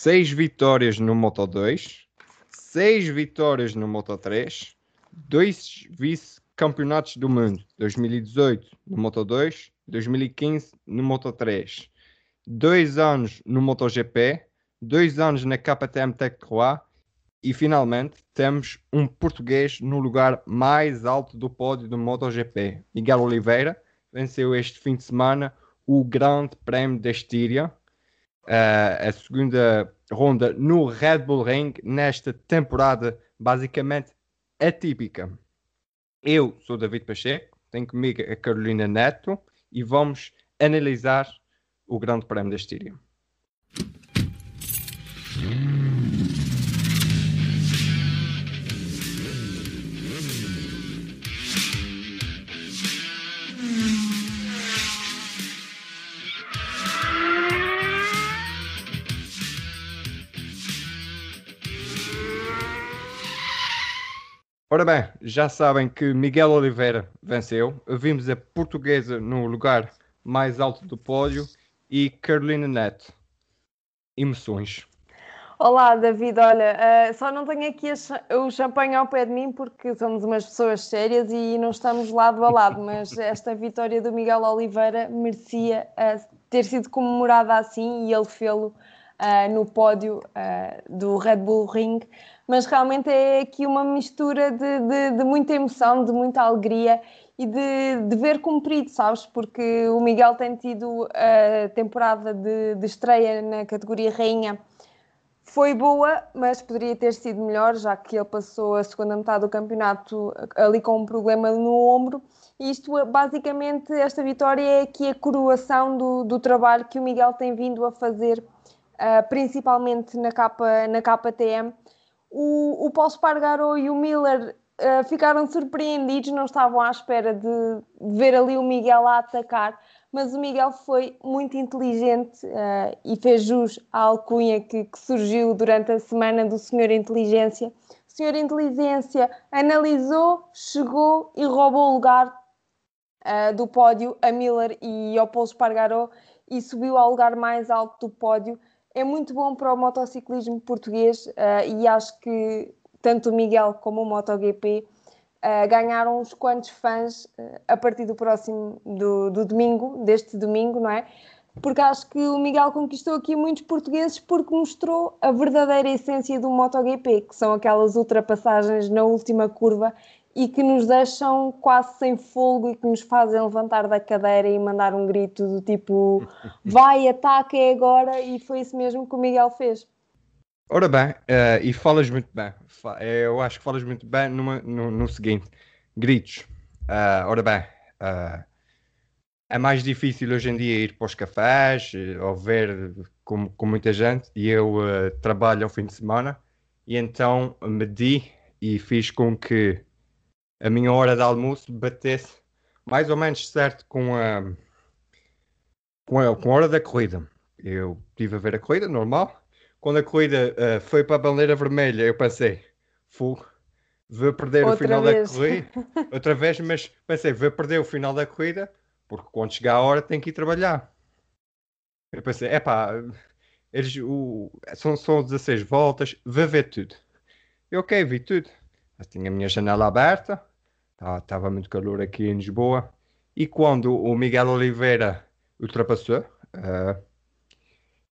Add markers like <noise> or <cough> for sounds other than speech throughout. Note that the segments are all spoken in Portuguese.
6 vitórias no Moto 2, 6 vitórias no Moto 3, 2 vice-campeonatos do mundo, 2018 no Moto 2, 2015 no Moto 3, 2 anos no MotoGP, 2 anos na KTM Tech 3 e finalmente temos um português no lugar mais alto do pódio do MotoGP. Miguel Oliveira venceu este fim de semana o Grande Prémio da Estíria, a segunda ronda no Red Bull Ring, nesta temporada basicamente atípica. Eu sou David Pacheco, tenho comigo a Carolina Neto e vamos analisar o Grande Prémio da Estíria. Ora bem, já sabem que Miguel Oliveira venceu. Vimos a portuguesa no lugar mais alto do pódio e Carolina Neto. Emoções. Olá, David. Olha, uh, só não tenho aqui o champanhe ao pé de mim porque somos umas pessoas sérias e não estamos lado a lado, mas <laughs> esta vitória do Miguel Oliveira merecia uh, ter sido comemorada assim e ele fê-lo uh, no pódio do Red Bull Ring mas realmente é aqui uma mistura de, de, de muita emoção, de muita alegria e de, de ver cumprido, sabes? Porque o Miguel tem tido a temporada de, de estreia na categoria Rainha. Foi boa, mas poderia ter sido melhor, já que ele passou a segunda metade do campeonato ali com um problema no ombro. E isto, basicamente, esta vitória é aqui a coroação do, do trabalho que o Miguel tem vindo a fazer, uh, principalmente na capa, na KTM o, o Paulo Spargaro e o Miller uh, ficaram surpreendidos, não estavam à espera de, ver ali o Miguel a atacar, mas o Miguel foi muito inteligente uh, e fez jus à alcunha que, que, surgiu durante a semana do Senhor Inteligência. O Senhor Inteligência analisou, chegou e roubou o lugar uh, do pódio a Miller e ao Paulo Spargaro e subiu ao lugar mais alto do pódio é muito bom para o motociclismo português uh, e acho que tanto o Miguel como o MotoGP uh, ganharam uns quantos fãs uh, a partir do próximo do, do, domingo, deste domingo, não é? Porque acho que o Miguel conquistou aqui muitos portugueses porque mostrou a verdadeira essência do MotoGP, que são aquelas ultrapassagens na última curva e que nos deixam quase sem fogo e que nos fazem levantar da cadeira e mandar um grito do tipo <laughs> vai, ataca, é agora, e foi isso mesmo que o Miguel fez. Ora bem, uh, e falas muito bem, eh, eu acho que falas muito bem numa, no, no, seguinte: gritos. Uh, ora bem, uh, é mais difícil hoje em dia ir para os cafés ou ver com, com muita gente, e eu trabalho ao fim de semana, e então medi e fiz com que a minha hora de almoço batesse mais ou menos certo com a, com a, com a hora da corrida. Eu estive a ver a corrida, normal. Quando a corrida uh, foi para a bandeira vermelha, eu pensei, fogo, vou perder outra o final vez. da corrida. <laughs> outra vez, mas pensei, vou perder o final da corrida, porque quando chegar a hora tem que ir trabalhar. Eu pensei, é pá, eles, o, são, são 16 voltas, vou ver tudo. Eu, ok, vi tudo. Mas tinha a minha janela aberta, estava tá, muito calor aqui em Lisboa. E quando o Miguel Oliveira ultrapassou, uh,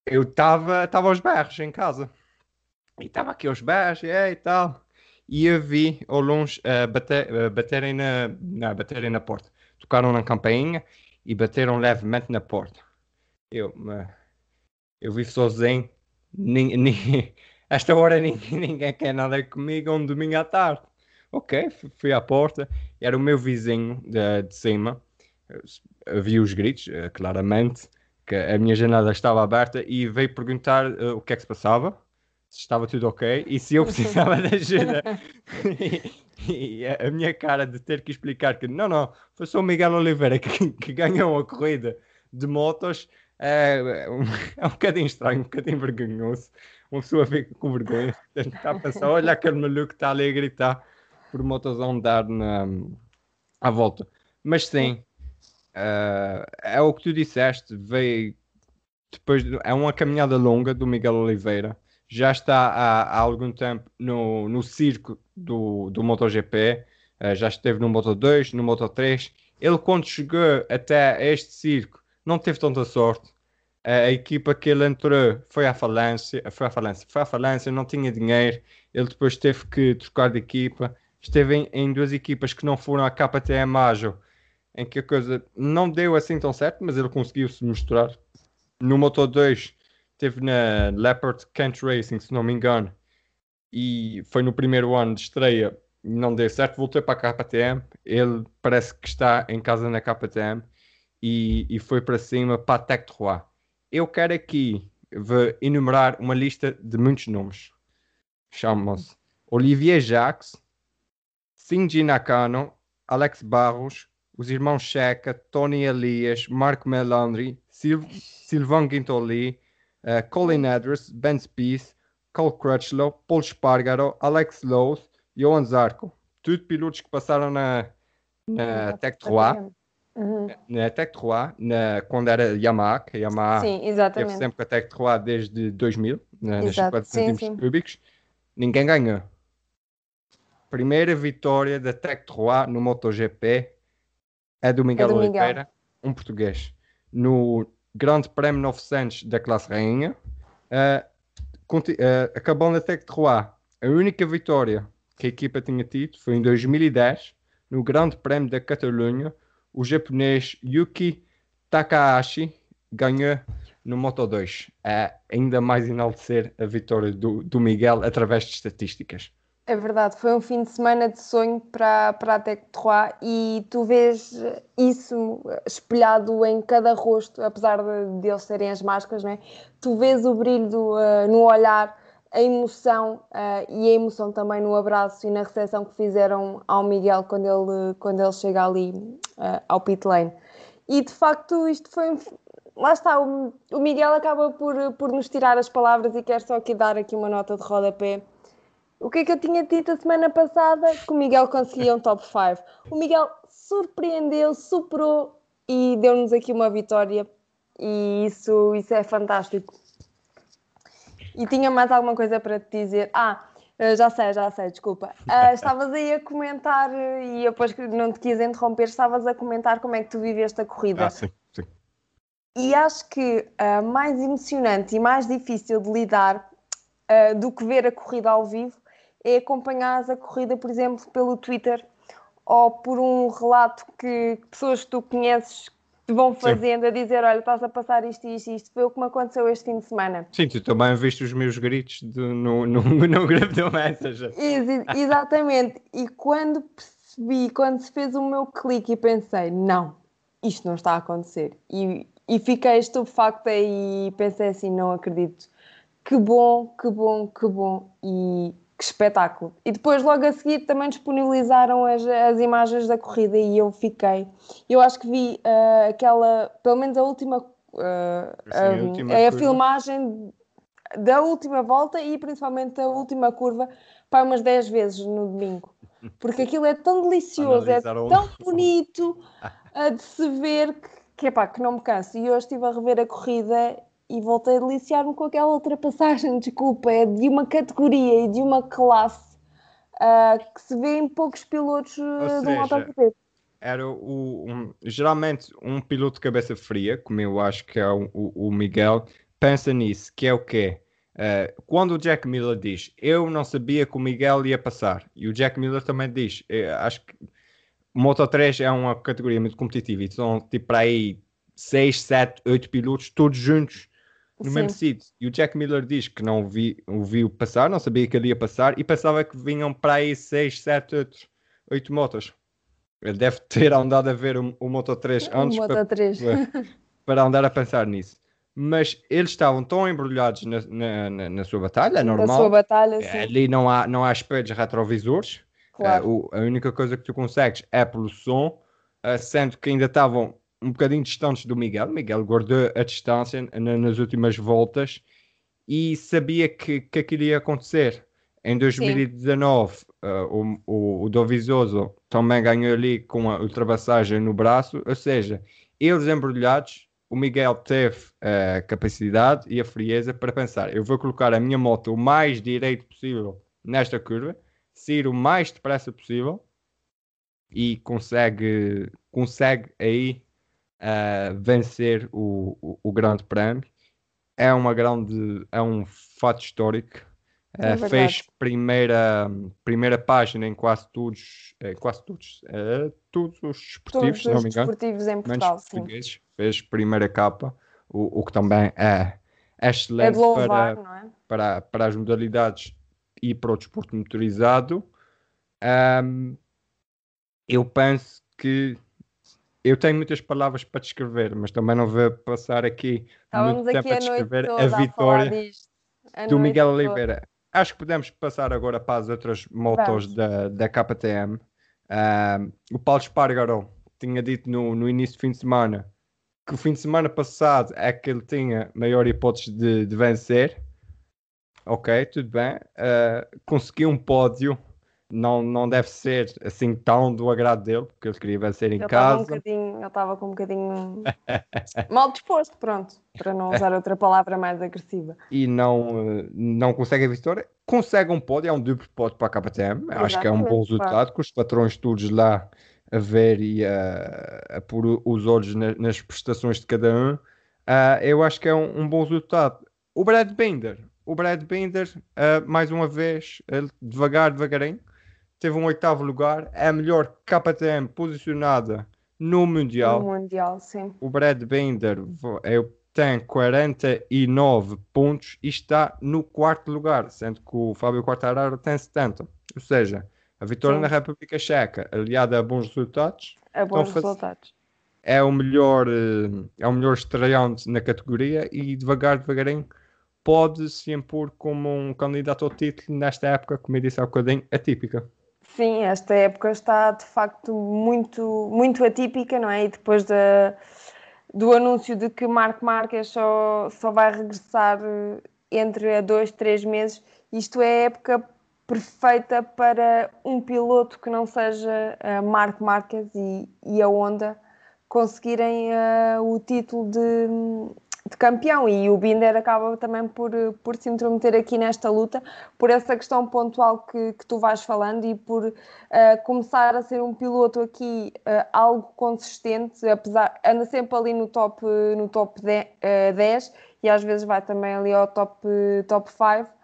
eu estava aos berros em casa. E estava aqui aos berros e, e tal. E eu vi ao longe uh, bater, uh, baterem, na, baterem na porta. Tocaram na campainha e bateram levemente na porta. Eu, eu vi sozinho. <laughs> esta hora ninguém, ninguém quer nada comigo um domingo à tarde. Ok, fui à porta, era o meu vizinho de, de cima, vi os gritos, eh, claramente, que a minha janela estava aberta e veio perguntar uh, o que é que se passava, se estava tudo ok e se eu precisava de ajuda. <laughs> e, e, a minha cara de ter que explicar que não, não, foi só o Miguel Oliveira que, que ganhou a corrida de motos é, é, um, <laughs> é um bocadinho estranho, um bocadinho vergonhoso. Uma pessoa fica com vergonha, está a pensar, olha aquele maluco que está ali a gritar motos a andar na, à volta. Mas sim, uh, é o que tu disseste, veio depois de, é uma caminhada longa do Miguel Oliveira. Já está há, há algum tempo no, no circo do, do MotoGP. Uh, já esteve no Moto 2, no Moto 3. Ele, quando chegou até este circo, não teve tanta sorte. A equipa que ele entrou foi à falência, foi à falência, foi à falência, não tinha dinheiro. Ele depois teve que trocar de equipa. Esteve em, em duas equipas que não foram à KTM Ágil, em que a coisa não deu assim tão certo, mas ele conseguiu se misturar. No Moto 2, teve na Leopard Kent Racing, se não me engano, e foi no primeiro ano de estreia não deu certo, voltou para a KTM. Ele parece que está em casa na KTM e, e foi para cima para a Tech 3. Eu quero aqui enumerar uma lista de muitos nomes. Chamam-se Olivier Jacques, Shinji Nakano, Alex Barros, os irmãos Checa, Tony Elias, Marco Melandri, Sil Sylvain Guintoli, uh, Colin Edwards, Ben Spieth, Cole Crutchlow, Paul Spargaro, Alex Lowe, Johan Zarco, tudo pilotos que passaram na, na Tech 3, uhum. na Tech 3, na, quando era Yamaha, que a Yamaha sim, teve sempre a Tech 3 desde 2000, na, nas 50 centímetros cúbicos, ninguém ganhou. Primeira vitória da Tech 3 no MotoGP é do Miguel, é do Miguel. Oliveira, um português. No Grande Prémio 900 da classe rainha, uh, uh, acabou na Tech 3. A única vitória que a equipa tinha tido foi em 2010, no Grande Prémio da Catalunha, o japonês Yuki Takahashi ganhou no Moto 2. É ainda mais enaltecer a vitória do, do Miguel através de estatísticas. É verdade, foi um fim de semana de sonho para, para a Tec Trois e tu vês isso espelhado em cada rosto, apesar de, de eles serem as máscaras, não é? tu vês o brilho do, uh, no olhar a emoção uh, e a emoção também no abraço e na recepção que fizeram ao Miguel quando ele, quando ele chega ali uh, ao pit lane. E de facto isto foi Lá está, o, o, Miguel acaba por, por nos tirar as palavras e quero só aqui dar aqui uma nota de rodapé. O que é que eu tinha dito a semana passada? Que o Miguel conseguia um top 5. O Miguel surpreendeu, superou e deu-nos aqui uma vitória e isso, isso é fantástico. E tinha mais alguma coisa para te dizer? Ah, eh, já sei, já sei, desculpa. Uh, estavas aí a comentar, e eu depois não te quis interromper, estavas a comentar como é que tu viveste a corrida. Ah, sim, sim. E acho que uh, mais emocionante e mais difícil de lidar uh, do que ver a corrida ao vivo é acompanhar a corrida, por exemplo, pelo Twitter ou por um relato que pessoas que tu conheces te vão fazendo Sim. a dizer: Olha, estás a passar isto e isto, isto foi o que me aconteceu este fim de semana. Sim, tu também viste os meus gritos de, no, no, <laughs> no grupo do Messenger. Ex exatamente. E quando percebi, quando se fez o meu clique e pensei: Não, isto não está a acontecer. E, e fiquei estupefacta e pensei assim: Não acredito. Que bom, que bom, que bom. E que espetáculo! E depois, logo a seguir, também disponibilizaram as, as imagens da corrida e eu fiquei. Eu acho que vi uh, aquela, pelo menos a última. Uh, Sim, a, a, última é a filmagem da última volta e principalmente a última curva para umas 10 vezes no domingo. Porque aquilo é tão delicioso, é tão bonito uh, de se ver que, que, epá, que não me canso. E hoje estive a rever a corrida e voltei a deliciar-me com aquela ultrapassagem, <laughs> desculpa, é de uma categoria e de uma classe uh, que se vê em poucos pilotos uh, de um. Era o, um, geralmente um piloto de cabeça fria, como eu acho que é o, o, Miguel, pensa nisso, que é o quê? Uh, quando o Jack Miller diz eu não sabia que o Miguel ia passar, e o Jack Miller também diz, eh, acho que o Moto 3 é uma categoria muito competitiva e são tipo para aí 6, 7, 8 pilotos todos juntos no Sim. mesmo sítio. E o Jack Miller diz que não vi, o viu passar, não sabia que ele ia passar e pensava que vinham para aí 6, 7, 8, 8 motos. Ele deve ter andado a ver o, o Moto 3 antes Moto 3. Para, <laughs> para, andar a pensar nisso. Mas eles estavam tão embrulhados na, na, na, na sua batalha, é normal. Na sua batalha, sim. Ali não há, não há espelhos retrovisores. Claro. Uh, o, a única coisa que tu consegues é pelo som, uh, sendo que ainda estavam um bocadinho distantes do Miguel. Miguel guardou a distância nas últimas voltas e sabia que, que aquilo ia acontecer. Em 2019, uh, o, o, o Dovizioso também ganhou ali com a ultrapassagem no braço, ou seja, eles embrulhados o Miguel teve a capacidade e a frieza para pensar: eu vou colocar a minha moto o mais direito possível nesta curva, sair o mais depressa possível e consegue, consegue aí uh, vencer o, o, o, Grande Prémio. É uma grande, é um fato histórico. É uh, fez primeira, primeira página em quase todos, em quase todos, uh, todos os desportivos, todos se não me engano. Desportivos em Portugal, sim. Fez primeira capa, o, o que também é, é excelente é louvar, para, é? para, para as modalidades e para o desporto motorizado. Um, eu penso que eu tenho muitas palavras para descrever, mas também não vou passar aqui Estávamos muito aqui tempo a descrever a, vitória a do Miguel toda. Oliveira. Acho que podemos passar agora para as outras motos da, da KTM. o Paulo Espargaró tinha dito no, no início do fim de semana que o fim de semana passado é que ele tinha maior hipótese de, de vencer. Ok, tudo bem. Uh, conseguiu um pódio não, não deve ser assim tão do agrado dele, porque ele queria vencer em ele casa. Um ele estava com um bocadinho <laughs> mal disposto, pronto, para não usar outra palavra mais agressiva. E não, não consegue a vitória. Consegue um pódio, é um duplo pódio para a KTM. Exatamente, Acho que é um bom resultado, claro. com os patrões todos lá a ver e a, a pôr os olhos na, nas prestações de cada um. Uh, eu acho que é um, um bom resultado. O Brad Binder, o Brad Binder, uh, mais uma vez, devagar, devagarinho, teve um oitavo lugar, é a melhor KTM posicionada no Mundial. No Mundial, sim. O Brad Binder tem 49 pontos e está no quarto lugar, sendo que o Fábio Quartararo tem 70. Ou seja, a vitória sim. na República Checa, aliada a bons resultados. A bons resultados. É o melhor, eh, é o melhor estreante na categoria e devagar, devagarinho pode se impor como um candidato ao título nesta época, como eu disse há um bocadinho, atípica. Sim, esta época está de facto muito, muito atípica, não é? E depois de, do anúncio de que Marco Marques só, só vai regressar eh, entre dois, três meses, isto é a época perfeita para um piloto que não seja uh, Marco Marques e, e a Honda conseguirem uh, o título de, de campeão e o Binder acaba também por, por se intrometer aqui nesta luta, por essa questão pontual que, que tu vais falando e por uh, começar a ser um piloto aqui uh, algo consistente, apesar anda sempre ali no top, no top 10, uh, 10 e às vezes vai também ali ao top, top 5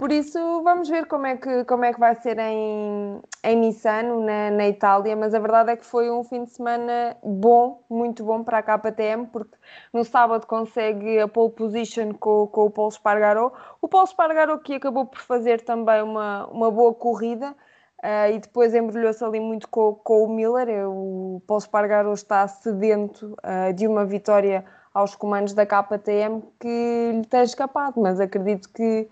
por isso, vamos ver como é que, como é que vai ser em, em Missano, na, na Itália, mas a verdade é que foi um fim de semana bom, muito bom para a KTM, porque no sábado consegue a pole position com, com o Paulo Espargaró. O Paulo Espargaró que acabou por fazer também uma, uma boa corrida, Uh, e depois embrulhou-se ali muito com, com, o Miller. O Paulo Espargaró está sedento uh, de uma vitória aos comandos da KTM que lhe tem escapado, mas acredito que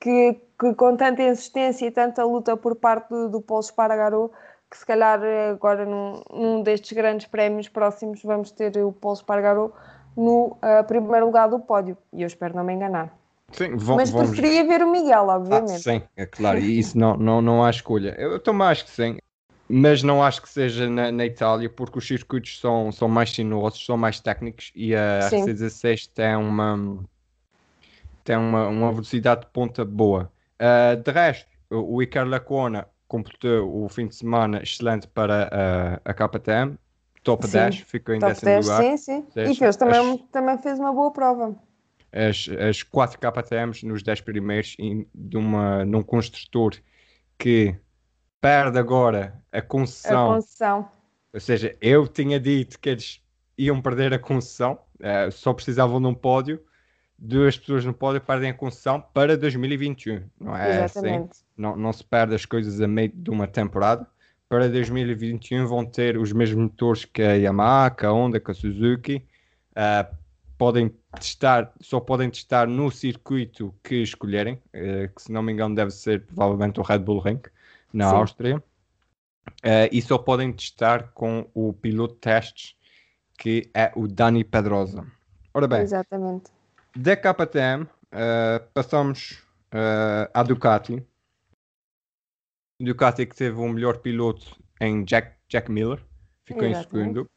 que, que, com tanta insistência e tanta luta por parte do, do Paulo Espargaró, que se calhar agora num, num, destes grandes prémios próximos vamos ter o Paulo Espargaró no uh, primeiro lugar do pódio. E eu espero não me enganar. Sim, vão, Mas vamos... preferia ver o Miguel, obviamente. Ah, sim, é claro, e isso não, não, não há escolha. Eu também acho que sim, mas não acho que seja na, na, Itália, porque os circuitos são, são mais sinuosos, são mais técnicos e a RC16 tem uma tem uma, uma velocidade de ponta boa. Uh, de resto, o Iker Lacona completou o fim de semana excelente para uh, a KTM, top sim, 10, ficou em top décimo 10, lugar. Sim, sim. e fez, também, as, também fez uma boa prova. As, as quatro KTMs nos 10 primeiros de uma, num construtor que perde agora a concessão. A concessão. Ou seja, eu tinha dito que eles iam perder a concessão, uh, só precisavam de um pódio duas pessoas no pódio perdem a concessão para 2021. Não é assim? Exatamente. assim? Não, não se perde as coisas a meio de uma temporada. Para 2021 vão ter os mesmos motores que a Yamaha, que a Honda, que a Suzuki. Uh, podem testar, só podem testar no circuito que escolherem, uh, que se não me engano deve ser provavelmente o Red Bull Ring, na Sim. Áustria. Uh, e só podem testar com o piloto de testes, que é o Dani Pedrosa. Ora bem, Exatamente da KTM uh, eh, passamos uh, à Ducati. Ducati que teve o melhor piloto em Jack, Jack Miller, ficou Exatamente. em segundo.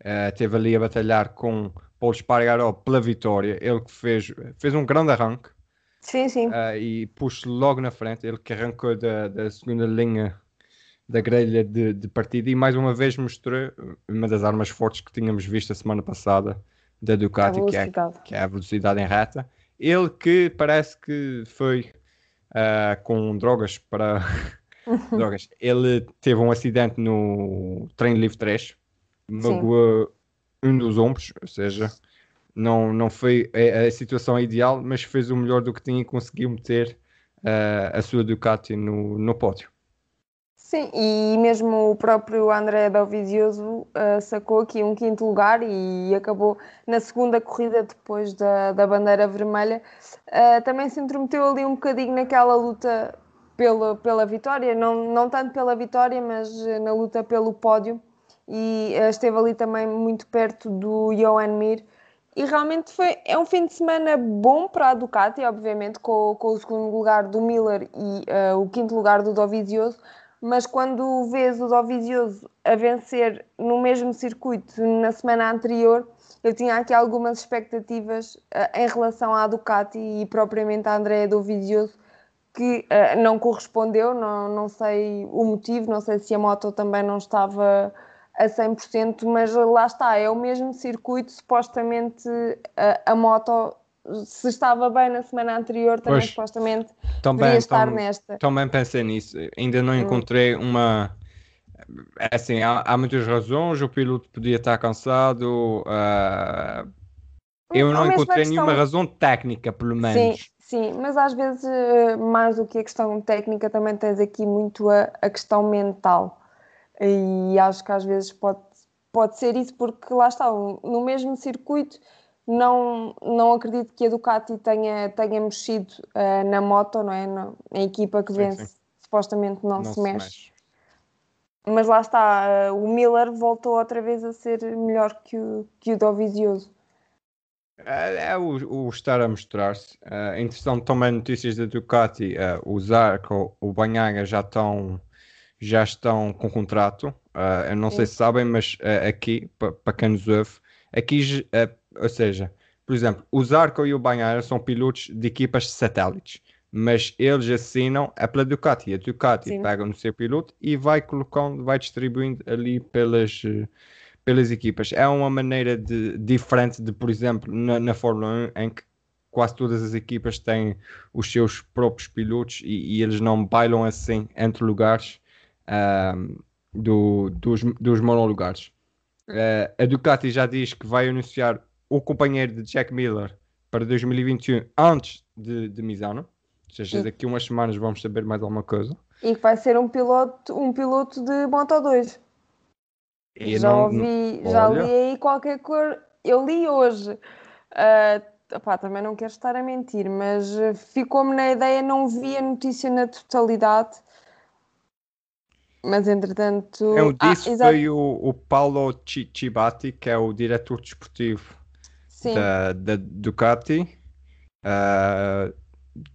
Uh, teve ali a batalhar com Paulo Espargaró pela vitória. Ele que fez, fez um grande arranque. Sim, sim. Uh, e pôs logo na frente. Ele que arrancou da, da segunda linha da grelha de, de partida e mais uma vez mostrou uma das armas fortes que tínhamos visto a semana passada da Ducati, que é, que é a velocidade em reta. Ele que parece que foi uh, com drogas para <laughs> drogas. Ele teve um acidente no treino livre 3, magoou um dos ombros, ou seja, não, não foi a, a, situação ideal, mas fez o melhor do que tinha e conseguiu meter uh, a sua Ducati no, no pódio. Sim, e mesmo o próprio André Dovizioso uh, sacou aqui um quinto lugar e acabou na segunda corrida depois da, da bandeira vermelha. Uh, também se intrometeu ali um bocadinho naquela luta pela, pela vitória, não, não tanto pela vitória, mas na luta pelo pódio. E uh, esteve ali também muito perto do Johan Mir. E realmente foi, é um fim de semana bom para a Ducati, obviamente, com, com o segundo lugar do Miller e o quinto lugar do Dovizioso mas quando vês o Dovizioso a vencer no mesmo circuito na semana anterior, eu tinha aqui algumas expectativas uh, em relação à Ducati e propriamente à Andrea Dovizioso, que uh, não correspondeu, não, não sei o motivo, não sei se a moto também não estava a 100%, mas lá está, é o mesmo circuito, supostamente a, a moto se estava bem na semana anterior, também pois, supostamente também, estar tam, nesta. Também pensei nisso, ainda não hum. encontrei hum. uma. É assim, há, há, muitas razões, o piloto podia estar cansado. Uh... eu não encontrei questão... nenhuma razão técnica, pelo menos. Sim, sim, mas às vezes, mais do que a questão técnica, também tens aqui muito a, a questão mental. E acho que às vezes pode, pode ser isso, porque lá está, no mesmo circuito não, não acredito que a Ducati tenha, tenha mexido uh, na moto, não é? Na, na equipa que sim, vence, sim. supostamente não, não se, se mexe. mexe. Mas lá está, uh, o Miller voltou outra vez a ser melhor que o, que o Dovizioso. É, é o, o, estar a mostrar-se. Uh, interessante também notícias da Ducati. Uh, o Zarco, o Banhaga já estão, já estão com contrato. Uh, eu não Sim. sei se sabem, mas uh, aqui, para quem nos ouve, aqui ou seja, por exemplo, o Zarco e o Banhara são pilotos de equipas satélites, mas eles assinam é pela Ducati. A Ducati Sim. pega no seu piloto e vai colocando, vai distribuindo ali pelas, pelas equipas. É uma maneira de, diferente de, por exemplo, na, na Fórmula 1, em que quase todas as equipas têm os seus próprios pilotos e, e eles não bailam assim entre lugares um, do, dos, dos monolugares. Uh, a Ducati já diz que vai anunciar o companheiro de Jack Miller para 2021 antes de, de Misano. Ou seja, daqui a umas semanas vamos saber mais alguma coisa. E que vai ser um piloto, um piloto de Moto 2. E já não, ouvi, já li aí qualquer coisa. Eu li hoje. Uh, opá, também não quero estar a mentir, mas ficou-me na ideia, não vi a notícia na totalidade. Mas entretanto. É, disse ah, foi o, o Paulo Cibati, que é o diretor desportivo da, da, Ducati. Uh,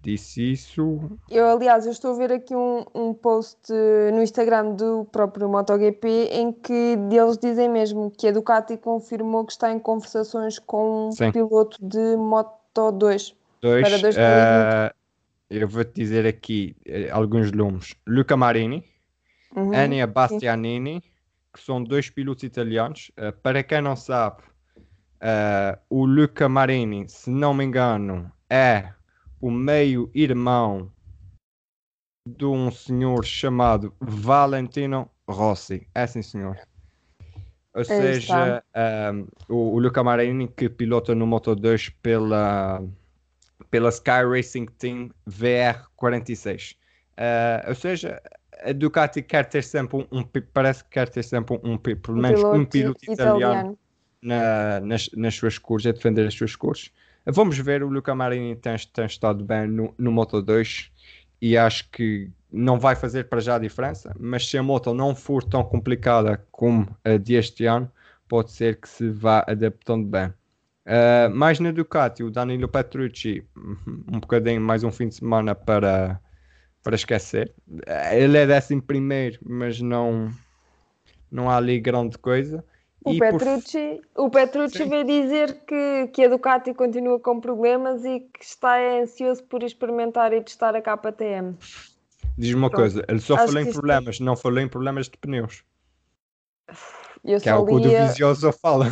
disse isso. Eu, aliás, eu estou a ver aqui um, um post no Instagram do próprio MotoGP em que eles dizem mesmo que a Ducati confirmou que está em conversações com um piloto de Moto 2 Dois, para 2020. Uh, eu vou-te dizer aqui uh, alguns nomes: Luca Marini, uhum, Ania Bastianini, sim. que são dois pilotos italianos. Uh, para quem não sabe, Uh, o Luca Marini, se não me engano, é o meio-irmão de um senhor chamado Valentino Rossi. É sim, senhor. Ou é seja, um, o, o Luca Marini que pilota no Moto 2 pela, pela Sky Racing Team VR46. Uh, ou seja, a Ducati quer ter sempre um, um parece que quer ter sempre um, um pelo menos um piloto italiano, italiano na, nas, nas suas cores, a defender as suas cores. Vamos ver, o Luca Marini tem, tem estado bem no, no Moto 2 e acho que não vai fazer para já a diferença, mas se a moto não for tão complicada como a de este ano, pode ser que se vá adaptando bem. Uh, mais na Ducati, o Danilo Petrucci, um bocadinho mais um fim de semana para, para esquecer. Ele é décimo primeiro, mas não, não há ali grande coisa. O Petrucci, por... o Petrucci veio dizer que, que a Ducati continua com problemas e que está ansioso por experimentar e testar a KTM. Diz-me uma Pronto. coisa, ele só Acho falou em problemas, não falou em problemas de pneus. Eu que é o que o Dovizioso fala.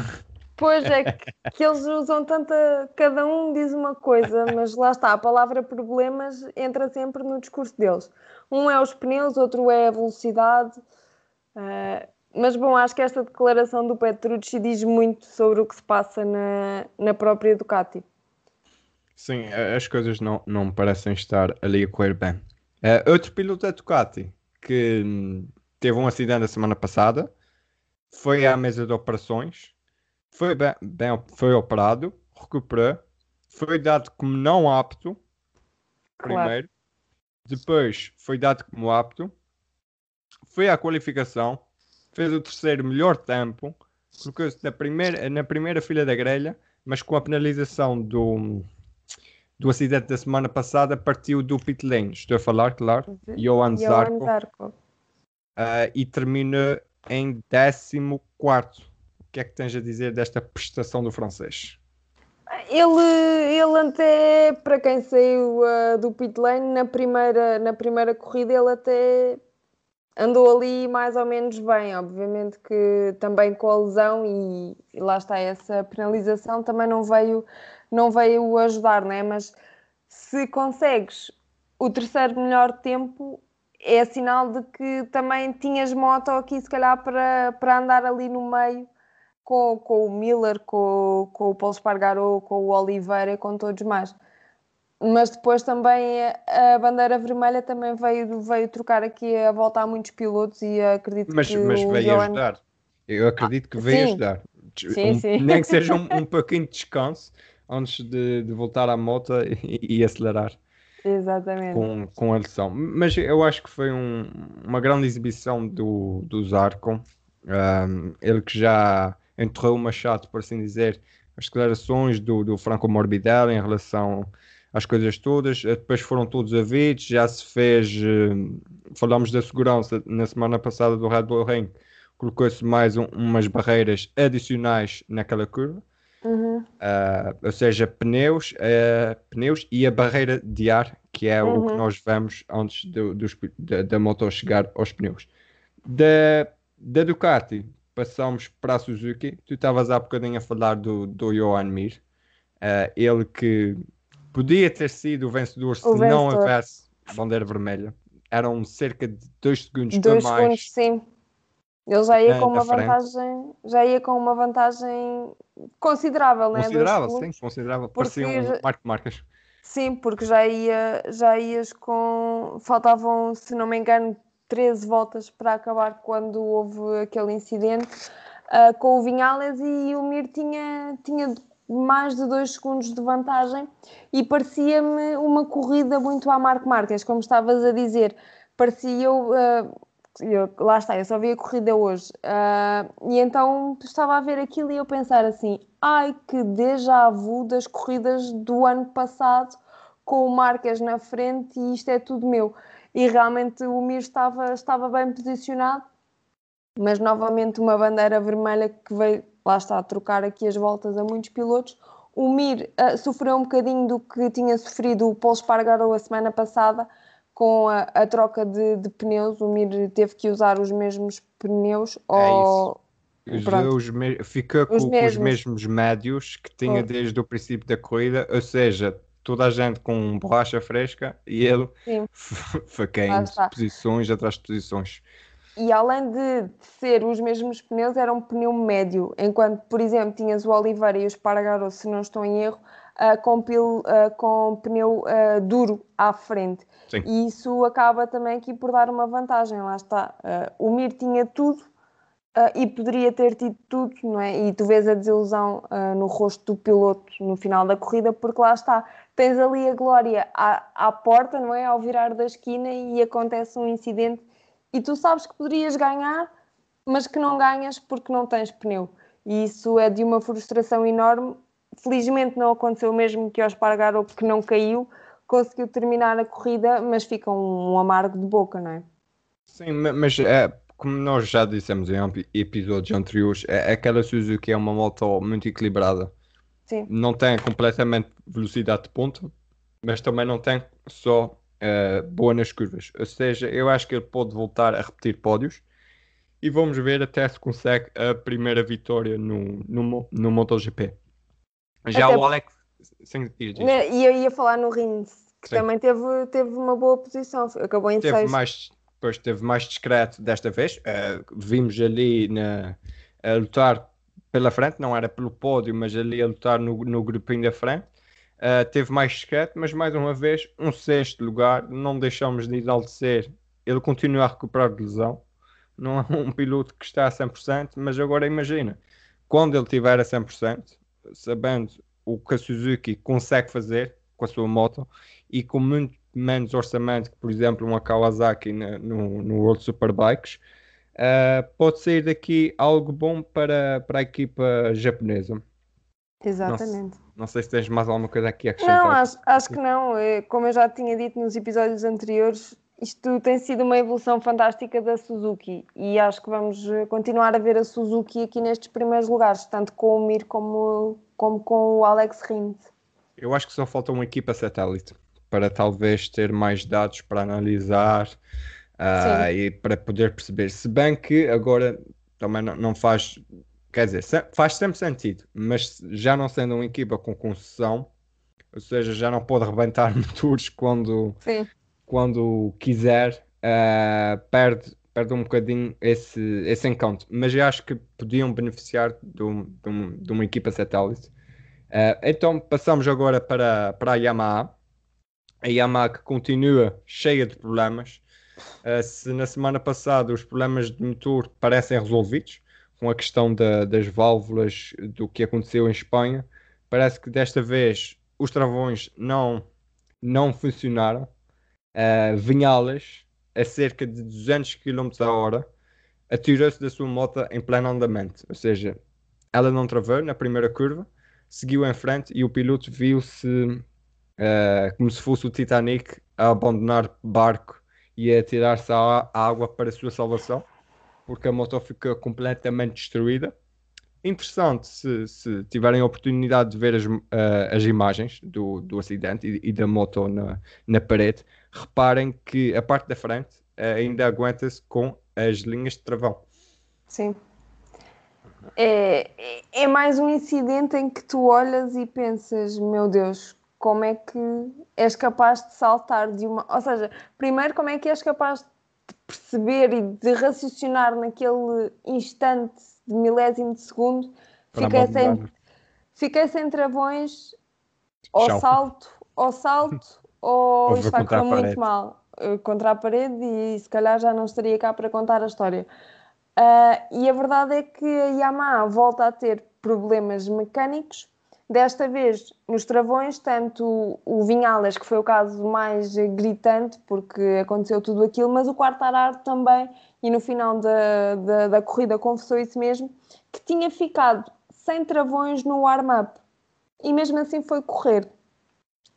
Pois é, que, <laughs> que, eles usam tanta. Cada um diz uma coisa, mas lá está, a palavra problemas entra sempre no discurso deles. Um é os pneus, outro é a velocidade. Uh, mas bom, acho que esta declaração do Petrucci diz muito sobre o que se passa na, na própria Ducati. Sim, as coisas não, não parecem estar ali a correr bem. Uh, outro piloto da Ducati que hum, teve um acidente na semana passada foi à mesa de operações, foi, bem, bem, foi operado, recuperou, foi dado como não apto, claro. primeiro, depois foi dado como apto, foi à qualificação, fez o terceiro melhor tempo, colocou-se na primeira, na primeira fila da grelha, mas com a penalização do, do acidente da semana passada, partiu do pit lane. Estou a falar, claro, uhum. Johan Zarco. Zarco. Uh, e termina em 14. O que é que tens a dizer desta prestação do francês? Ele, ele até, para quem saiu uh, do pit lane, na primeira, na primeira corrida, ele até andou ali mais ou menos bem. Obviamente que também com a lesão e, e, lá está essa penalização também não veio, não veio ajudar, né? mas se consegues o terceiro melhor tempo é sinal de que também tinhas moto aqui se calhar para, para andar ali no meio com, com o Miller, com, com o Paulo Espargaró, com o Oliveira e com todos mais mas depois também a bandeira vermelha também veio, veio trocar aqui a volta a muitos pilotos e acredito mas, que. Mas veio ajudar. Eu acredito que veio sim. ajudar. Sim, um, sim. Nem que seja <laughs> um, um pouquinho de descanso antes de, de voltar à moto e, e, acelerar. Exatamente. Com, com a lição. Mas eu acho que foi um, uma grande exibição do, do Zarco. Um, ele que já enterrou o machado, por assim dizer, as declarações do, do Franco Morbidelli em relação as coisas todas. Eh, depois foram todos avidos, já se fez. Uh, falámos da segurança na semana passada do Red Bull Ring, colocou-se mais um, umas barreiras adicionais naquela curva. Uhum. Uh, ou seja, pneus, uh, pneus e a barreira de ar, que é uhum. o que uhum. nós vemos antes do, dos, da, da moto chegar aos pneus. Da, da Ducati, passamos para a Suzuki. Tu estavas há bocadinho a falar do, do Johan Mir, uh, ele que Podia ter sido o vencedor se o vencedor. não houvesse bandeira vermelha. Eram cerca de 2 segundos dois a mais. segundos, sim. Ele já ia com uma vantagem, já ia com uma vantagem considerável, né? Considerável, sim, considerável. Porque... Parecia um marco marcas. Sim, porque já, ia, já ias com. Faltavam, se não me engano, 13 voltas para acabar quando houve aquele incidente uh, com o Vinhales e o Mir tinha, tinha mais de dois segundos de vantagem e parecia-me uma corrida muito à Marco Marques, como estavas a dizer. Parecia eu, uh, eu, lá está, eu só vi a corrida hoje uh, e então estava a ver aquilo e eu pensar assim: ai que déjà vu das corridas do ano passado com o Marques na frente e isto é tudo meu. E realmente o Mir estava, estava bem posicionado, mas novamente uma bandeira vermelha que veio lá está, a trocar aqui as voltas a muitos pilotos. O Mir uh, sofreu um bocadinho do que tinha sofrido o Paulo Espargaró a semana passada com a, a troca de, de, pneus. O Mir teve que usar os mesmos pneus. É ou... Os, me... Fica com os mesmos. os mesmos médios que tinha oh. desde o princípio da corrida, ou seja, toda a gente com borracha fresca e ele <laughs> caindo posições atrás de posições e além de ser os mesmos pneus, era um pneu médio, enquanto, por exemplo, tinhas o Oliveira e o Espargaro, se não estou em erro, uh, com, pil, uh, com pneu uh, duro à frente. Sim. E isso acaba também aqui por dar uma vantagem, lá está. o Mir tinha tudo e poderia ter tido tudo, não é? E tu vês a desilusão no rosto do piloto no final da corrida, porque lá está, tens ali a glória à, à porta, não é? Ao virar da esquina e acontece um incidente e tu sabes que poderias ganhar, mas que não ganhas porque não tens pneu. E isso é de uma frustração enorme. Felizmente não aconteceu mesmo que ao Espargaro, que não caiu, conseguiu terminar a corrida, mas fica um, um, amargo de boca, não é? Sim, mas é, como nós já dissemos em episódios anteriores, é, aquela Suzuki é uma moto muito equilibrada. Sim. Não tem completamente velocidade de ponta, mas também não tem só uh, boa nas curvas. Ou seja, eu acho que ele pode voltar a repetir pódios e vamos ver até se consegue a primeira vitória no, no, no MotoGP. Já até o Alex. Sem diz, E eu ia falar no Rins, que Sim. também teve, teve uma boa posição, acabou em teve mais depois teve mais discreto desta vez. Uh, vimos ali na, a lutar pela frente, não era pelo pódio, mas ali a lutar no, no grupinho da frente. Uh, teve mais discreto, mas mais uma vez, um sexto lugar, não deixamos de enaltecer. Ele continua a recuperar de lesão. Não é um piloto que está a 100%, mas agora imagina, quando ele tiver a 100%, sabendo o que a Suzuki consegue fazer com a sua moto e com muito menos orçamento que, por exemplo, uma Kawasaki no, no World Superbikes, uh, pode sair daqui algo bom para, para a equipa japonesa. Exatamente. Não, não, sei se tens mais alguma coisa aqui a acrescentar. Não, acho, acho que não. É, como eu já tinha dito nos episódios anteriores, isto tem sido uma evolução fantástica da Suzuki e acho que vamos eh, continuar a ver a Suzuki aqui nestes primeiros lugares, tanto com o Mir como, como com o Alex Rins. Eu acho que só falta uma equipa satélite para talvez ter mais dados para analisar uh, e para poder perceber. Se bem que agora também não, não faz, quer dizer, faz sempre sentido, mas já não sendo uma equipa com concessão, ou seja, já não pode rebentar <laughs> motores quando, quando quiser, uh, perde, perde um bocadinho esse, esse encanto. Mas eu acho que podiam beneficiar de, um, de, um, de uma equipa satélite. Uh, então passamos agora para, para a Yamaha a Yamaha continua cheia de problemas. Uh, se na semana passada os problemas de motor parecem resolvidos, com a questão da, das válvulas do que aconteceu em Espanha, parece que desta vez os travões não, não funcionaram. Uh, Vinhales, a cerca de 200 km a hora, atirou-se da sua moto em pleno andamento. Ou seja, ela não travou na primeira curva, seguiu em frente e o piloto viu-se uh, como se fosse o Titanic a abandonar barco e a tirar-se à água para a sua salvação, porque a moto fica completamente destruída. Interessante se, se tiverem a oportunidade de ver as, uh, as imagens do, do acidente e, e, da moto na, na parede, reparem que a parte da frente uh, ainda aguenta-se com as linhas de travão. Sim. É, é mais um incidente em que tu olhas e pensas, meu Deus, como é que és capaz de saltar de uma. Ou seja, primeiro, como é que és capaz de perceber e de raciocinar naquele instante de milésimo de segundo. Fiquei sem, fiquei sem travões, <laughs> ou salto, ou salto, ou isto vai correr muito mal eh, contra a parede e se calhar já não estaria cá para contar a história. Uh, e a verdade é que a Yamaha volta a ter problemas mecânicos Desta vez, nos travões, tanto o Vinhalas, que foi o caso mais gritante, porque aconteceu tudo aquilo, mas o Quartararo também, e no final da, da, da corrida confessou isso mesmo, que tinha ficado sem travões no warm-up. E mesmo assim foi correr.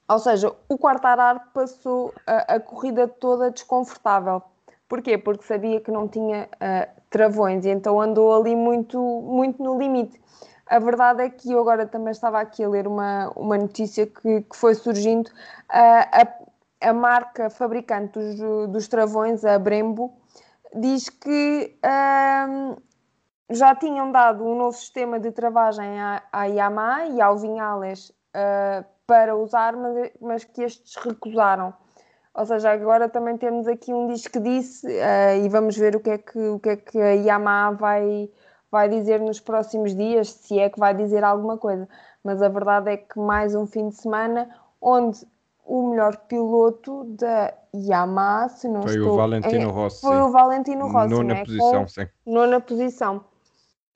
Ou seja, o Quartararo passou a, a corrida toda desconfortável. Porquê? Porque sabia que não tinha uh, travões e então andou ali muito, muito no limite. A verdade é que eu agora também estava aqui a ler uma, uma notícia que, que foi surgindo. A, a marca fabricante dos, dos travões, a Brembo, diz que já tinham dado um novo sistema de travagem à, à Yamaha e ao Vinhales uh, para usar, mas, mas, que estes recusaram. Ou seja, agora também temos aqui um disco disse uh, e vamos ver o que é que, o que, é que a Yamaha vai vai dizer nos próximos dias, se é que vai dizer alguma coisa. Mas a verdade é que mais um fim de semana onde o melhor piloto da Yamaha, se não foi estou... o Valentino Rossi. Foi o Valentino Rossi, Nona né? posição, Com... sim. Nona posição.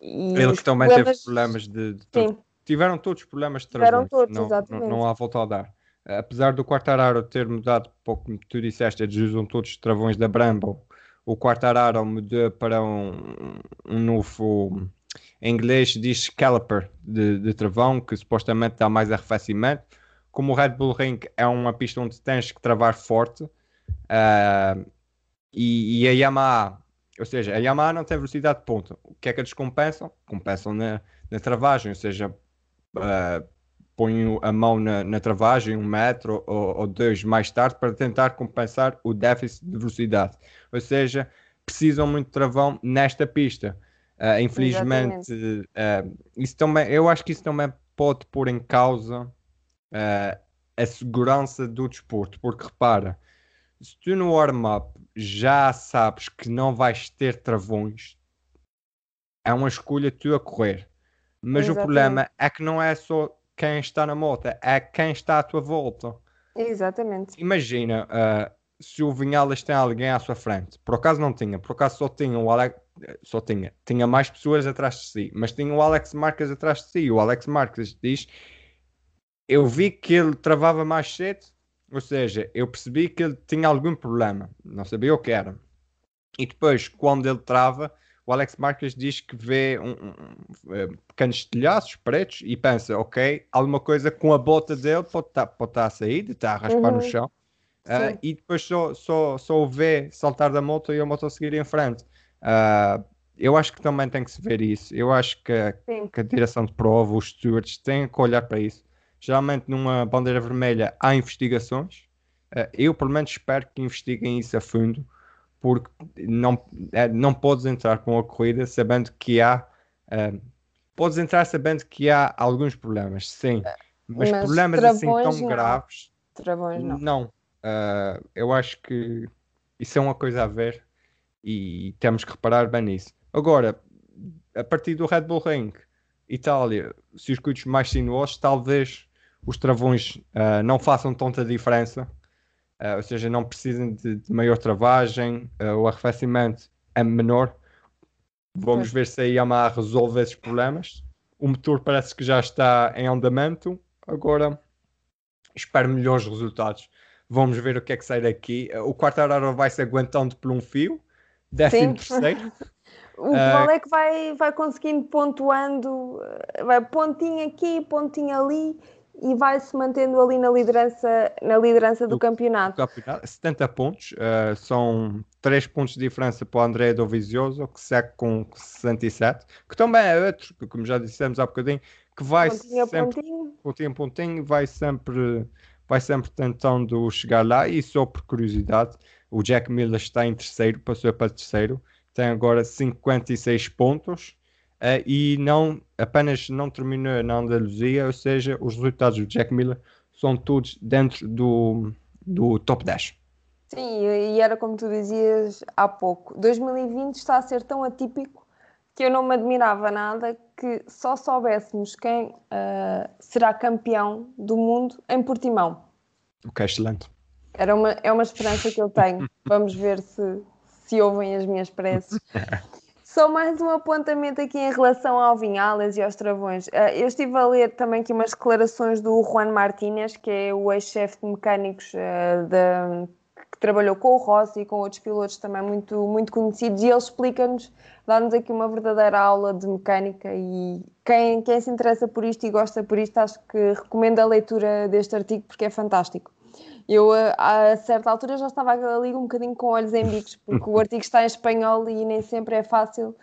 E Ele que também problemas... teve problemas de... de sim. Tiveram todos problemas de travões. Tiveram todos, não, exatamente. Não, não há volta a dar. Apesar do Quartararo ter mudado, pouco como tu disseste, eles usam todos os travões da Brembo o Quartararo mudou para um, um novo, em inglês diz caliper de, de travão, que supostamente dá mais arrefecimento. Como o Red Bull Ring é uma pista onde tens que travar forte, uh, e, e, a Yamaha ou seja, a Yamaha não tem velocidade de ponta. O que é que eles compensam? Compensam na, na travagem, ou seja, uh, põem a mão na, na travagem um metro ou, ou, dois mais tarde para tentar compensar o déficit de velocidade. Ou seja, precisam muito de travão nesta pista. Uh, infelizmente, uh, isso também, eu acho que isso também pode pôr em causa a segurança do desporto, porque repara, se tu no warm-up já sabes que não vais ter travões, é uma escolha tu a correr. Mas Exatamente. o problema é que não é só quem está na moto, é quem está à tua volta. Exatamente. Imagina uh, se o Vinhalas tem alguém à sua frente. Por acaso não tinha, por acaso só tinha o Alex, só tinha, tinha mais pessoas atrás de si, mas tinha o Alex Marques atrás de si. O Alex Marques diz: Eu vi que ele travava mais cedo ou seja, eu percebi que ele tinha algum problema, não sabia o que era. E depois, quando ele trava, o Alex Marques diz que vê um, um, um, eh, pequenos telhaços pretos e pensa, ok, alguma coisa com a bota dele pode estar, tá, pode tá a sair, está a raspar uhum. no chão. Uh, e depois só, só, só o vê saltar da moto e a moto seguir em frente. Uh, eu acho que também tem que se ver isso. Eu acho que, que a direção de prova, os stewards, têm que olhar para isso. Geralmente numa bandeira vermelha há investigações. Uh, eu, pelo menos, espero que investiguem isso a fundo, porque não, é, não podes entrar com a corrida sabendo que há. Uh, podes entrar sabendo que há alguns problemas, sim, mas, mas problemas assim tão não. graves. Travões não. Não. Uh, eu acho que isso é uma coisa a ver e temos que reparar bem nisso. Agora, a partir do Red Bull Ring, Itália, circuitos mais sinuosos, talvez os travões uh, não façam tanta diferença, uh, ou seja, não precisem de, de maior travagem, uh, o arrefecimento é menor. Vamos ver se a Yamaha resolve esses problemas. O motor parece que já está em andamento. Agora espero melhores resultados. Vamos ver o que é que sai daqui. O quarto Quartararo vai se aguentando por um fio. Décimo Sim. terceiro. <laughs> O uh, é que vai, vai conseguindo pontuando, vai pontinho aqui, pontinho ali, e vai se mantendo ali na liderança, na liderança do, do campeonato. campeonato. 70 pontos, uh, são 3 pontos de diferença para o André Dovizioso, que segue com 67, que também é outro, que, como já dissemos há bocadinho, que vai pontinho sempre, pontinho. pontinho pontinho, vai sempre, vai sempre tentando chegar lá, e só por curiosidade, o Jack Miller está em terceiro, passou para terceiro, tem agora 56 pontos, uh, e não apenas não terminou na Andaluzia, ou seja, os resultados do Jack Miller são todos dentro do, do top 10. Sim, e era como tu dizias há pouco, 2020 está a ser tão atípico que eu não me admirava nada que só soubéssemos quem uh, será campeão do mundo em Portimão. O que é excelente. Era uma, é uma esperança que eu tenho. <laughs> Vamos ver se, se ouvem as minhas preces. <laughs> Só mais um apontamento aqui em relação ao Vinhales e aos travões. Uh, eu estive a ler também aqui umas declarações do Juan Martínez, que é o ex-chefe de mecânicos de, que trabalhou com o Rossi e com outros pilotos também muito, muito conhecidos, e ele explica-nos, dá-nos aqui uma verdadeira aula de mecânica. E quem, quem se interessa por isto e gosta por isto, acho que recomendo a leitura deste artigo porque é fantástico. Eu, a, certa altura, já estava ali um bocadinho com olhos em bicos, porque o <laughs> artigo está em espanhol e nem sempre é fácil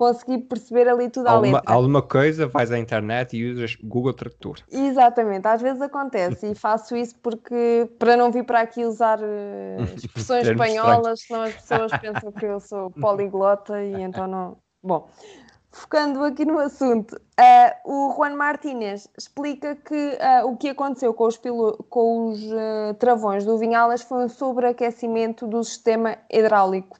conseguir perceber ali tudo alguma, letra. Alguma coisa, vais à internet e usas Google Tradutor. Exatamente, às vezes acontece e <laughs> faço isso porque para não vir para aqui usar uh, <laughs> expressões espanholas, senão as pessoas pensam que eu sou poliglota e então não. Bom, focando aqui no assunto, uh, o Juan Martínez explica que uh, o que aconteceu com os, com os uh, travões do Vinhalas foi um sobreaquecimento do sistema hidráulico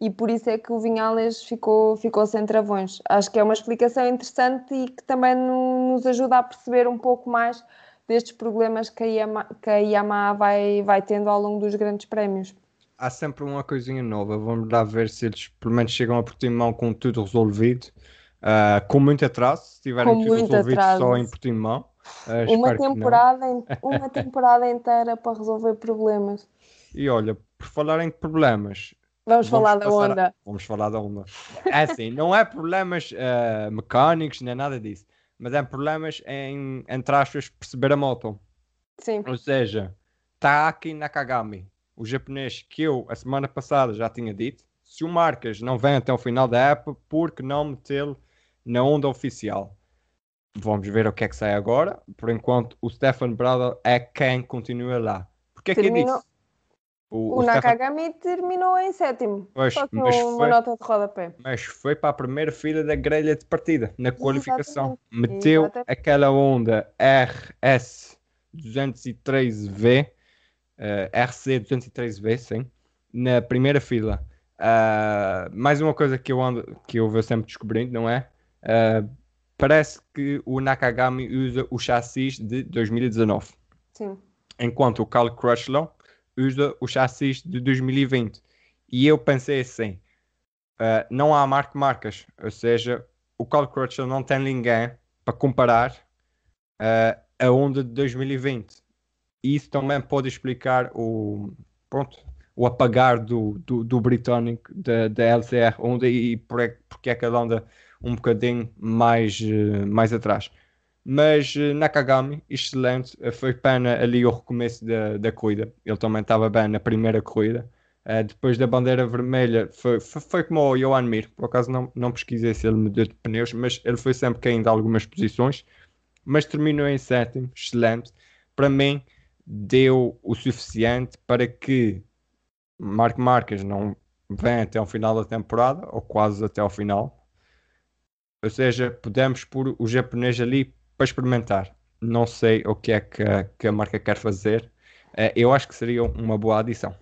e por isso é que o Vinhalas ficou, ficou sem travões. Acho que é uma explicação interessante e que também nos ajuda a perceber um pouco mais destes problemas que a Yamaha, que a Yamaha vai, vai tendo ao longo dos grandes prémios há sempre uma coisinha nova. Vamos lá ver se eles pelo menos chegam a Portimão com tudo resolvido. Uh, com muito atraso, se tiverem com tudo resolvido atraso. só em Portimão. Uh, uma, temporada, <laughs> uma temporada inteira para resolver problemas. E olha, por falar em problemas, Vamos, vamos falar da onda. A... Vamos falar da onda. É assim, não é problemas uh, mecânicos nem nada disso, mas é problemas em, entre aspas, perceber a moto. Sim. Ou seja, Taki Nakagami, o japonês que eu a semana passada já tinha dito, se o Marcas não vem até o final da época, por que não metê-lo na onda oficial? Vamos ver o que é que sai agora. Por enquanto, o Stefan Bradl é quem continua lá. Porquê que Terminou- eu disse? O, o Stefan- Nakagami terminou em sétimo. Pois, Só que mas uma foi- nota de rodapé. mas foi para a primeira fila da grelha de partida, na qualificação. Exatamente. Meteu Exatamente. aquela onda RS 203V, eh, RC 203V, sim, na primeira fila. Ah, mais uma coisa que eu, ando, que eu vou sempre descobrindo, não é? Ah, parece que o Nakagami usa o chassis de 2019 Sim. enquanto o Carl Crutchlow usa o chassis de 2020. E eu pensei assim: ah, não há marca marcas, ou seja, o Carl Crutchlow não tem ninguém para comparar a onda de 2020. E isso também pode explicar o, pronto, o apagar do, do, do britânico da, da LCR onda e é- porque é que ela anda um bocadinho mais, eh, mais atrás. Mas eh, Nakagami, excelente. Eh, Foi pena ali o recomeço da, da corrida. Ele também estava bem na primeira corrida. Eh, depois da bandeira vermelha, foi, foi, foi como o Johan Mir. Por acaso não, não pesquisei se ele mudou de pneus, mas ele foi sempre caindo algumas posições. Mas terminou em sétimo, excelente. Para mim, deu o suficiente para que Marco Marques não venha até ao final da temporada, ou quase até ao final. Ou seja, podemos pôr o japonês ali para experimentar. Não sei o que é que que a marca quer fazer. Eh, eu acho que seria uma boa adição.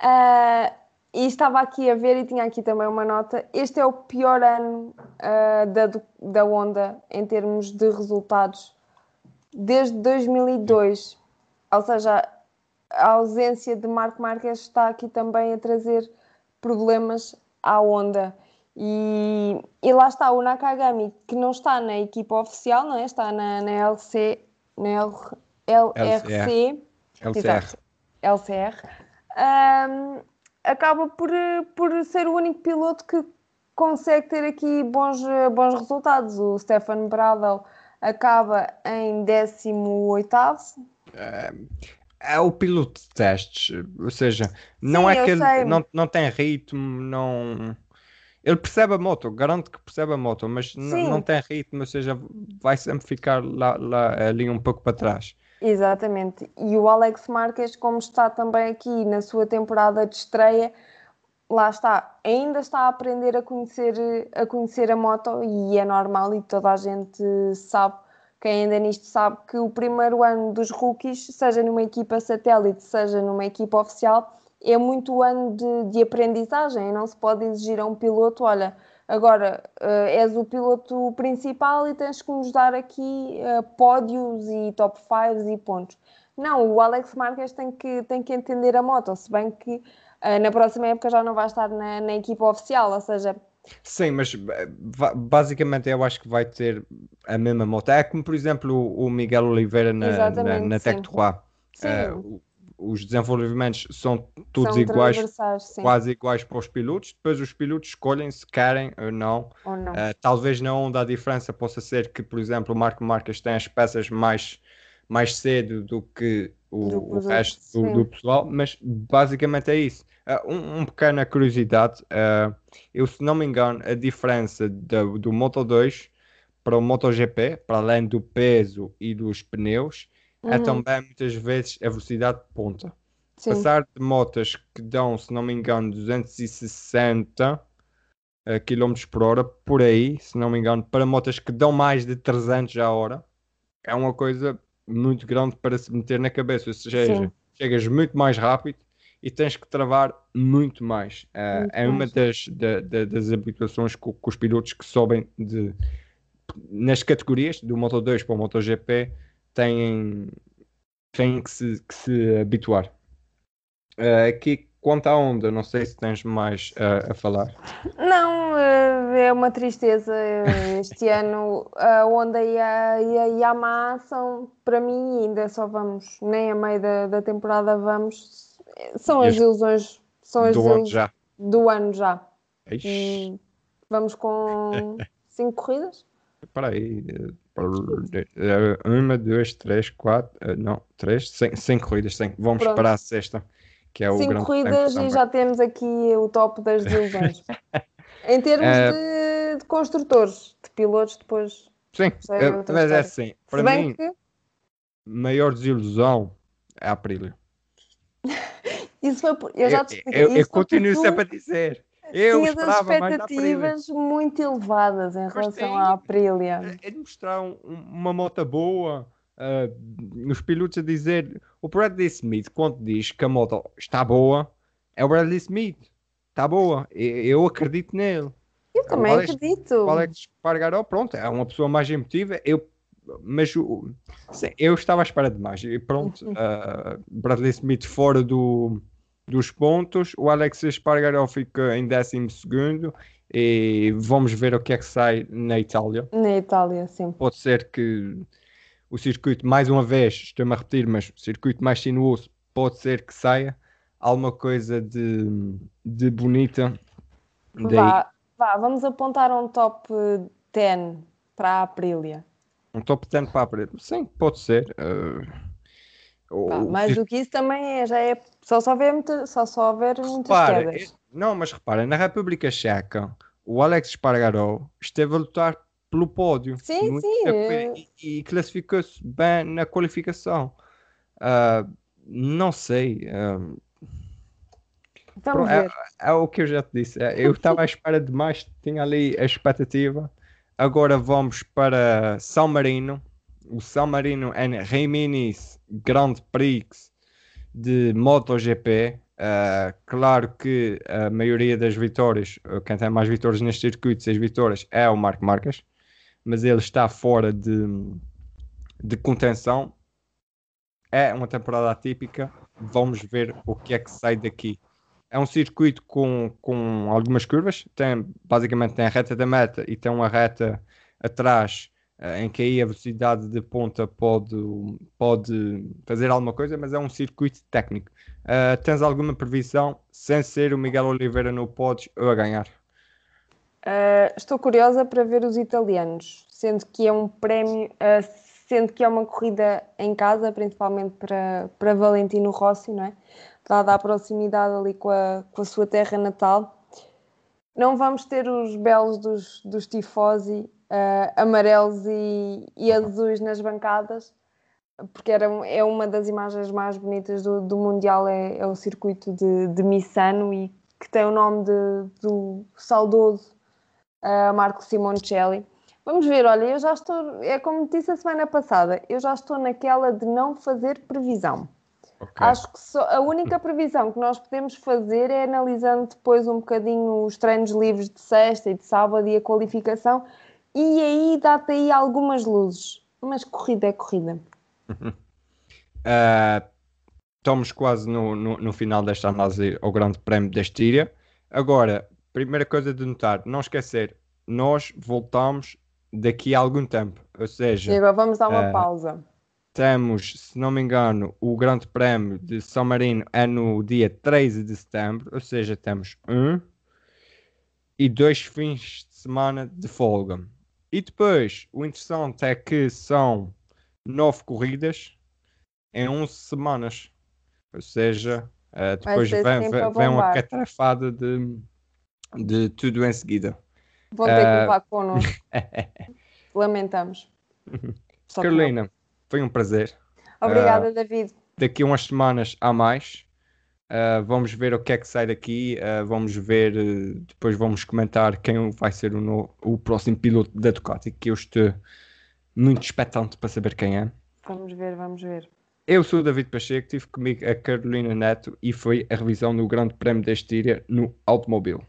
Ah, <laughs> e estava aqui a ver e tinha aqui também uma nota. Este é o pior ano ah, da, da Honda em termos de resultados desde 2002. Ou seja, a ausência de Marco Marques está aqui também a trazer problemas à Honda. E, e lá está o Nakagami, que não está na equipa oficial, não é? está na, na LC, na L, LRC. LCR. LCR, ahm, acaba por, por ser o único piloto que consegue ter aqui bons, bons resultados. O Stefan Bradl acaba em 18º. É o piloto de testes. Ou seja, não Sim, é que ele sei. não, não tem ritmo, não. Ele percebe a moto, garanto que percebe a moto, mas não tem ritmo, ou seja, vai sempre ficar lá, lá ali um pouco para trás. Exatamente. E o Alex Marques, como está também aqui na sua temporada de estreia, lá está, ainda está a aprender a conhecer, a conhecer a moto e é normal e toda a gente sabe, quem ainda nisto sabe, que o primeiro ano dos rookies, seja numa equipa satélite, seja numa equipa oficial, é muito ano de, de aprendizagem. Não se pode exigir a um piloto, olha, agora eh, és o piloto principal e tens que nos dar aqui eh, pódios e top 5 e pontos. Não, o Alex Marques tem que, tem que entender a moto, se bem que eh, na próxima época já não vai estar na, na equipa oficial, ou seja, Sim, mas eh, basicamente eu acho que vai ter a mesma moto. É como, por exemplo, o, Miguel Oliveira na, na, Exatamente, na. Tech 3. sim, Eh, os desenvolvimentos são todos são iguais, quase iguais para os pilotos. Depois os pilotos escolhem se querem ou não. ou não. Uh, talvez na onda a diferença possa ser que, por exemplo, o Marco Marques tem as peças mais, mais cedo do que o, Do o resto do, do pessoal, mas basicamente é isso. Uh, um, um pequena curiosidade, uh, eu se não me engano, a diferença da- do Moto 2 para o MotoGP, para além do peso e dos pneus, é Uhum, também muitas vezes a velocidade de ponta sim. passar de motas que dão, se não me engano, 260 eh, km por hora, por aí, se não me engano, para motas que dão mais de 300 a hora, é uma coisa muito grande para se meter na cabeça. Ou seja, Sim. chegas muito mais rápido e tens que travar muito mais. Eh, Muito é uma das, da- da- das habituações que, que os pilotos que sobem de, nas categorias do Moto 2 para o MotoGP têm, têm que, se, que se habituar. Eh, aqui, quanto à onda, não sei se tens mais eh, a falar. Não, eh, é uma tristeza. eh, Este <laughs> ano a Honda e a, e a Yamaha são, para mim, ainda só vamos, nem a meio da, da temporada vamos. São as ilusões, são as do ano ilusões já. do ano já. E vamos com <laughs> cinco corridas? Espera aí. Uma, duas, três, quatro. eh, Não, três. Sem, sem corridas, sem. Vamos Pronto. para a sexta. que é o Cinco corridas e já temos aqui o top das <laughs> desilusões. em termos Eh, de, de construtores, de pilotos, depois. Sim, é eh, mas é história. assim, Se para bem mim, que maior desilusão é a Aprilia. <laughs> isso foi eu já te expliquei. eu, eu foi continuo tu sempre a dizer. Eu tinhas expectativas muito elevadas em relação tem. à Aprilia. É de mostrar um- um- uma moto boa. ah, os pilotos a dizer. O Bradley Smith, quando diz que a moto está boa, é o Bradley Smith. Está boa. Eu, eu acredito nele. Eu também Alex- acredito. O Alex Espargaró, pronto, é uma pessoa mais emotiva. Eu, mas o- sim, eu estava à espera de mais. E pronto, <laughs> ah, Bradley Smith fora do, dos pontos. O Alex Espargaró fica em 12 segundo. E vamos ver o que é que sai na Itália. Na Itália, sim. Pode ser que o circuito, mais uma vez, estou-me a repetir, mas o circuito mais sinuoso pode ser que saia alguma coisa de, de bonita. Vá, vá, vamos apontar um top 10 para a Aprilia. um top 10 para a parede. Sim, pode ser. ah, o- Vá, o mais do que isso também é, já é. Só só houver, muita, só só houver muitas Repara, quedas. não, mas repara, na República Checa, o Alex Espargaró esteve a lutar pelo pódio. Sim, sim. E, e classificou-se bem na qualificação. Ah, não sei. Vamos Pro- ver. É o que eu já te disse. é, Eu estava à <laughs> espera de mais, tinha ali a expectativa. Agora vamos para São Marino. O São Marino é Reminis Grand Prix de MotoGP. Ah, claro que a maioria das vitórias, ah, quem tem mais vitórias neste circuito, seis vitórias, é o Marco Marques, mas ele está fora de, de contenção. É uma temporada atípica. Vamos ver o que é que sai daqui é um circuito com, com algumas curvas. Tem, basicamente tem a reta da meta e tem uma reta atrás eh, em que aí a velocidade de ponta pode, pode fazer alguma coisa, mas é um circuito técnico. Eh, tens alguma previsão, sem ser o Miguel Oliveira no pódio ou a ganhar? Uh, estou curiosa para ver os italianos, sendo que é um prémio, uh, sendo que é uma corrida em casa, principalmente para, para Valentino Rossi, não é? Dada a proximidade ali com a, com a sua terra natal. Não vamos ter os belos dos, dos tifosi, uh, amarelos e, e azuis nas bancadas, porque era, é uma das imagens mais bonitas do, do Mundial, é, é o circuito de, de Missano e que tem o nome de, do saudoso a Marco Simoncelli. Vamos ver, olha, eu já estou, é como disse a semana passada, eu já estou naquela de não fazer previsão. Acho que só, a única previsão que nós podemos fazer é analisando depois um bocadinho os treinos livres de sexta e de sábado e a qualificação, e aí dá-te aí algumas luzes. Mas corrida é corrida. Uh, <laughs> estamos quase no, no, no final desta análise ao Grande Prémio da Estíria. Agora, primeira coisa de notar, não esquecer, nós voltamos daqui a algum tempo. Ou E seja, agora vamos dar uma eh, pausa. temos, se não me engano, o Grande Prémio de São Marino é no dia 13 de setembro, ou seja, temos um e dois fins de semana de folga. E depois, o interessante é que são nove corridas em 11 semanas. Ou seja, eh, depois vem, vem, uma catrafada de, de tudo em seguida. Vão ter que eh, levar connosco. <laughs> Lamentamos. Carolina, foi um prazer. Obrigada, David. daqui a umas semanas há mais. Uh, vamos ver o que é que sai daqui. Uh, vamos ver, uh, depois vamos comentar quem vai ser o, no, o próximo piloto da Ducati, que eu estou muito expectante para saber quem é. Vamos ver, vamos ver. Eu sou o David Pacheco, tive comigo a Carolina Neto e foi a revisão do Grande Prémio da Estíria no automóvel.